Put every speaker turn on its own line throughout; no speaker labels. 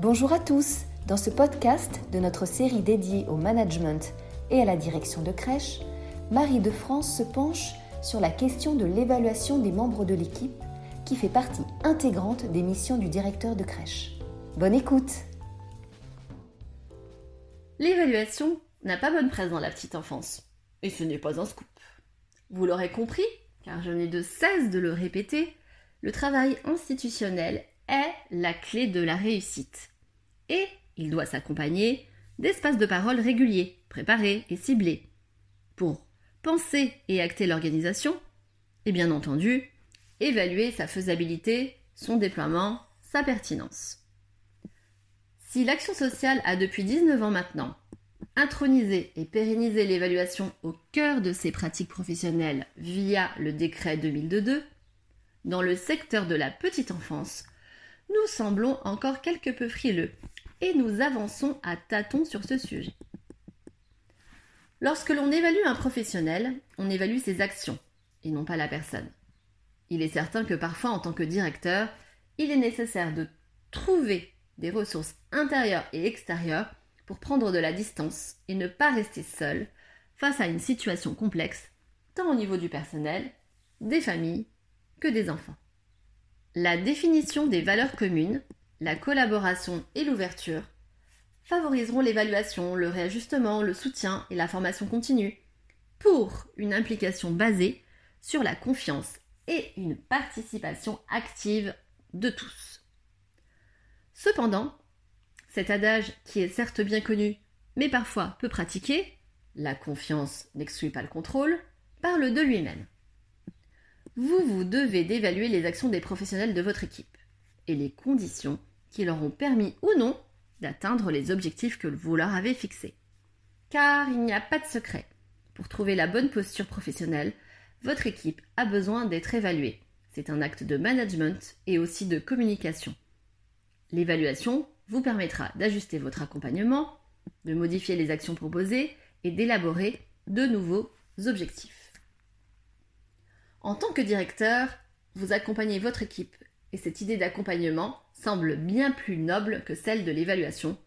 Bonjour à tous. Dans ce podcast de notre série dédiée au management et à la direction de crèche, Marie de France se penche sur la question de l'évaluation des membres de l'équipe qui fait partie intégrante des missions du directeur de crèche. Bonne écoute
L'évaluation n'a pas bonne presse dans la petite enfance. Et ce n'est pas un scoop. Vous l'aurez compris, car je n'ai de cesse de le répéter, le travail institutionnel est la clé de la réussite. Et il doit s'accompagner d'espaces de parole réguliers, préparés et ciblés, pour penser et acter l'organisation, et bien entendu, évaluer sa faisabilité, son déploiement, sa pertinence. Si l'action sociale a depuis 19 ans maintenant intronisé et pérennisé l'évaluation au cœur de ses pratiques professionnelles via le décret 2002, dans le secteur de la petite enfance, nous semblons encore quelque peu frileux et nous avançons à tâtons sur ce sujet. Lorsque l'on évalue un professionnel, on évalue ses actions et non pas la personne. Il est certain que parfois, en tant que directeur, il est nécessaire de trouver des ressources intérieures et extérieures pour prendre de la distance et ne pas rester seul face à une situation complexe, tant au niveau du personnel, des familles que des enfants. La définition des valeurs communes, la collaboration et l'ouverture favoriseront l'évaluation, le réajustement, le soutien et la formation continue pour une implication basée sur la confiance et une participation active de tous. Cependant, cet adage qui est certes bien connu, mais parfois peu pratiqué, la confiance n'exclut pas le contrôle, parle de lui-même. Vous vous devez d'évaluer les actions des professionnels de votre équipe et les conditions qui leur ont permis ou non d'atteindre les objectifs que vous leur avez fixés. Car il n'y a pas de secret. Pour trouver la bonne posture professionnelle, votre équipe a besoin d'être évaluée. C'est un acte de management et aussi de communication. L'évaluation vous permettra d'ajuster votre accompagnement, de modifier les actions proposées et d'élaborer de nouveaux objectifs. En tant que directeur, vous accompagnez votre équipe et cette idée d'accompagnement semble bien plus noble que celle de l'évaluation.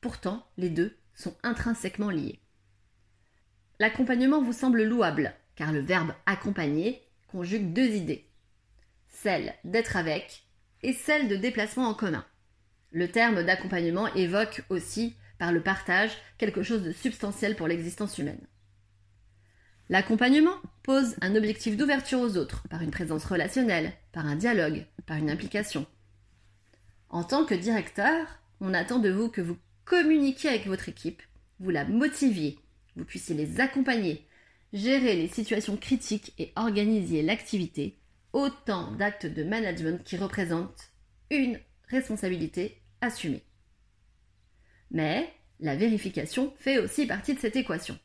Pourtant, les deux sont intrinsèquement liés. L'accompagnement vous semble louable, car le verbe accompagner conjugue deux idées. Celle d'être avec et celle de déplacement en commun. Le terme d'accompagnement évoque aussi, par le partage, quelque chose de substantiel pour l'existence humaine. L'accompagnement pose un objectif d'ouverture aux autres, par une présence relationnelle, par un dialogue, par une implication. En tant que directeur, on attend de vous que vous communiquiez avec votre équipe, vous la motiviez, vous puissiez les accompagner, gérer les situations critiques et organiser l'activité, autant d'actes de management qui représentent une responsabilité assumée. Mais la vérification fait aussi partie de cette équation.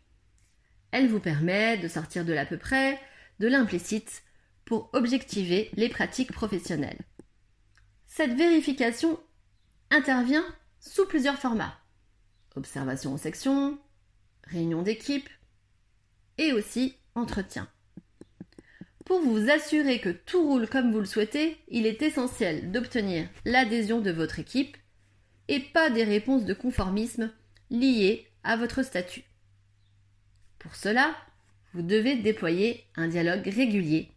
Elle vous permet de sortir de l'à peu près, de l'implicite, pour objectiver les pratiques professionnelles. Cette vérification intervient sous plusieurs formats. Observation en section, réunion d'équipe et aussi entretien. Pour vous assurer que tout roule comme vous le souhaitez, il est essentiel d'obtenir l'adhésion de votre équipe et pas des réponses de conformisme liées à votre statut. Pour cela, vous devez déployer un dialogue régulier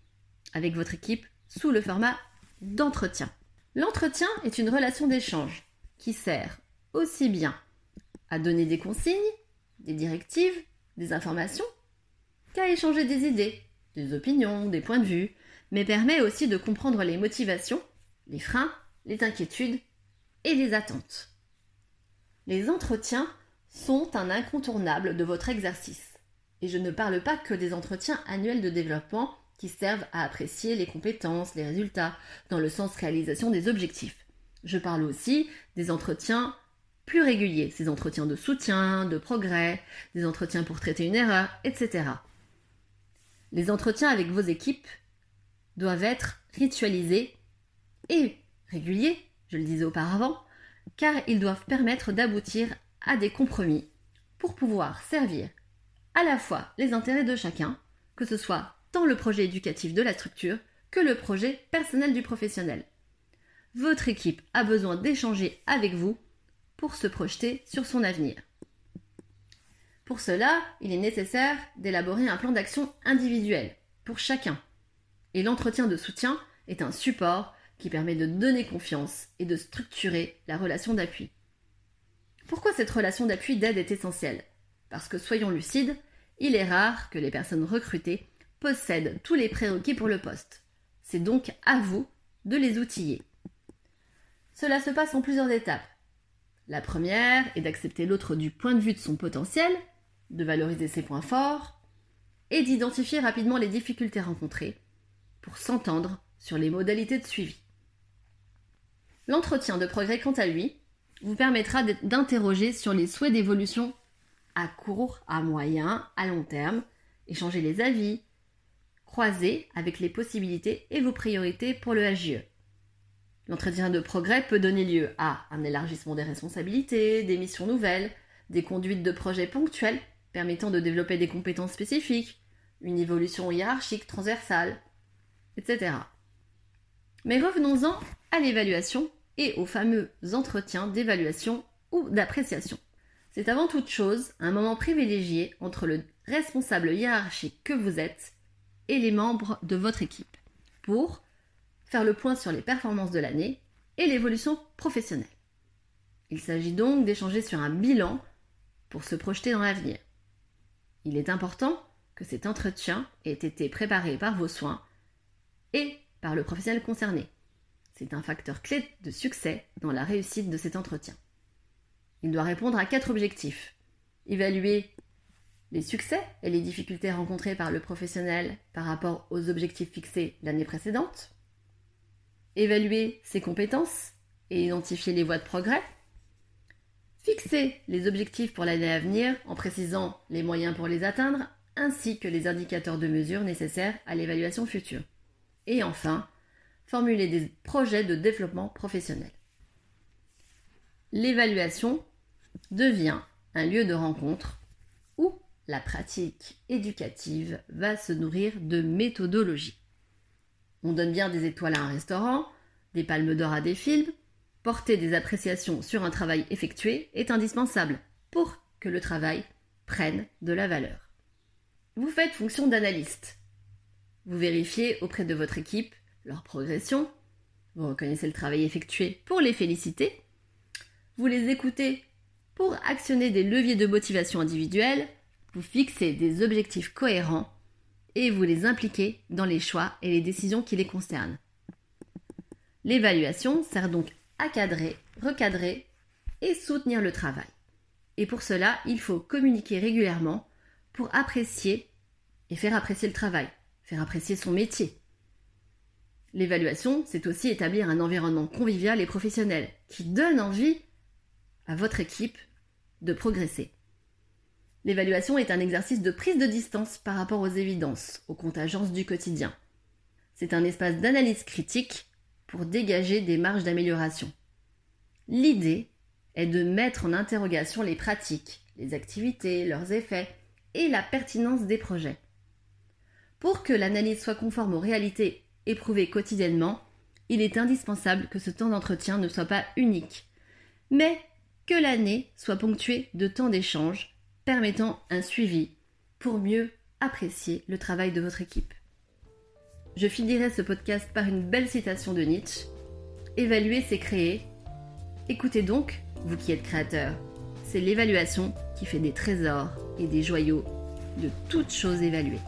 avec votre équipe sous le format d'entretien. L'entretien est une relation d'échange qui sert aussi bien à donner des consignes, des directives, des informations, qu'à échanger des idées, des opinions, des points de vue, mais permet aussi de comprendre les motivations, les freins, les inquiétudes et les attentes. Les entretiens sont un incontournable de votre exercice. Et je ne parle pas que des entretiens annuels de développement qui servent à apprécier les compétences, les résultats, dans le sens réalisation des objectifs. Je parle aussi des entretiens plus réguliers, ces entretiens de soutien, de progrès, des entretiens pour traiter une erreur, etc. Les entretiens avec vos équipes doivent être ritualisés et réguliers, je le disais auparavant, car ils doivent permettre d'aboutir à des compromis pour pouvoir servir à la fois les intérêts de chacun, que ce soit le projet éducatif de la structure que le projet personnel du professionnel. votre équipe a besoin d'échanger avec vous pour se projeter sur son avenir. Pour cela, il est nécessaire d'élaborer un plan d'action individuel pour chacun. Et l'entretien de soutien est un support qui permet de donner confiance et de structurer la relation d'appui. Pourquoi cette relation d'appui d'aide est essentielle? Parce que soyons lucides, il est rare que les personnes recrutées possèdent tous les prérequis pour le poste. C'est donc à vous de les outiller. Cela se passe en plusieurs étapes. La première est d'accepter l'autre du point de vue de son potentiel, de valoriser ses points forts et d'identifier rapidement les difficultés rencontrées pour s'entendre sur les modalités de suivi. L'entretien de progrès, quant à lui, vous permettra d'interroger sur les souhaits d'évolution à court, à moyen, à long terme, échanger les avis, croiser avec les possibilités et vos priorités pour le HGE. L'entretien de progrès peut donner lieu à un élargissement des responsabilités, des missions nouvelles, des conduites de projets ponctuels permettant de développer des compétences spécifiques, une évolution hiérarchique transversale, etc. Mais revenons-en à l'évaluation et aux fameux entretiens d'évaluation ou d'appréciation. C'est avant toute chose un moment privilégié entre le responsable hiérarchique que vous êtes et les membres de votre équipe pour faire le point sur les performances de l'année et l'évolution professionnelle. Il s'agit donc d'échanger sur un bilan pour se projeter dans l'avenir. Il est important que cet entretien ait été préparé par vos soins et par le professionnel concerné. C'est un facteur clé de succès dans la réussite de cet entretien. Il doit répondre à quatre objectifs. Évaluer les succès et les difficultés rencontrées par le professionnel par rapport aux objectifs fixés l'année précédente. Évaluer ses compétences et identifier les voies de progrès. Fixer les objectifs pour l'année à venir en précisant les moyens pour les atteindre ainsi que les indicateurs de mesure nécessaires à l'évaluation future. Et enfin, formuler des projets de développement professionnel. L'évaluation devient un lieu de rencontre la pratique éducative va se nourrir de méthodologie. On donne bien des étoiles à un restaurant, des palmes d'or à des films, porter des appréciations sur un travail effectué est indispensable pour que le travail prenne de la valeur. Vous faites fonction d'analyste. Vous vérifiez auprès de votre équipe leur progression, vous reconnaissez le travail effectué pour les féliciter, vous les écoutez pour actionner des leviers de motivation individuelle, vous fixez des objectifs cohérents et vous les impliquez dans les choix et les décisions qui les concernent. L'évaluation sert donc à cadrer, recadrer et soutenir le travail. Et pour cela, il faut communiquer régulièrement pour apprécier et faire apprécier le travail, faire apprécier son métier, L'évaluation, c'est aussi établir un environnement convivial et professionnel qui donne envie à votre équipe de progresser. L'évaluation est un exercice de prise de distance par rapport aux évidences, aux contingences du quotidien. C'est un espace d'analyse critique pour dégager des marges d'amélioration. L'idée est de mettre en interrogation les pratiques, les activités, leurs effets et la pertinence des projets. Pour que l'analyse soit conforme aux réalités éprouvé quotidiennement, il est indispensable que ce temps d'entretien ne soit pas unique, mais que l'année soit ponctuée de temps d'échange permettant un suivi pour mieux apprécier le travail de votre équipe. Je finirai ce podcast par une belle citation de Nietzsche. Évaluer, c'est créer. Écoutez donc, vous qui êtes créateur, c'est l'évaluation qui fait des trésors et des joyaux de toutes choses évaluées.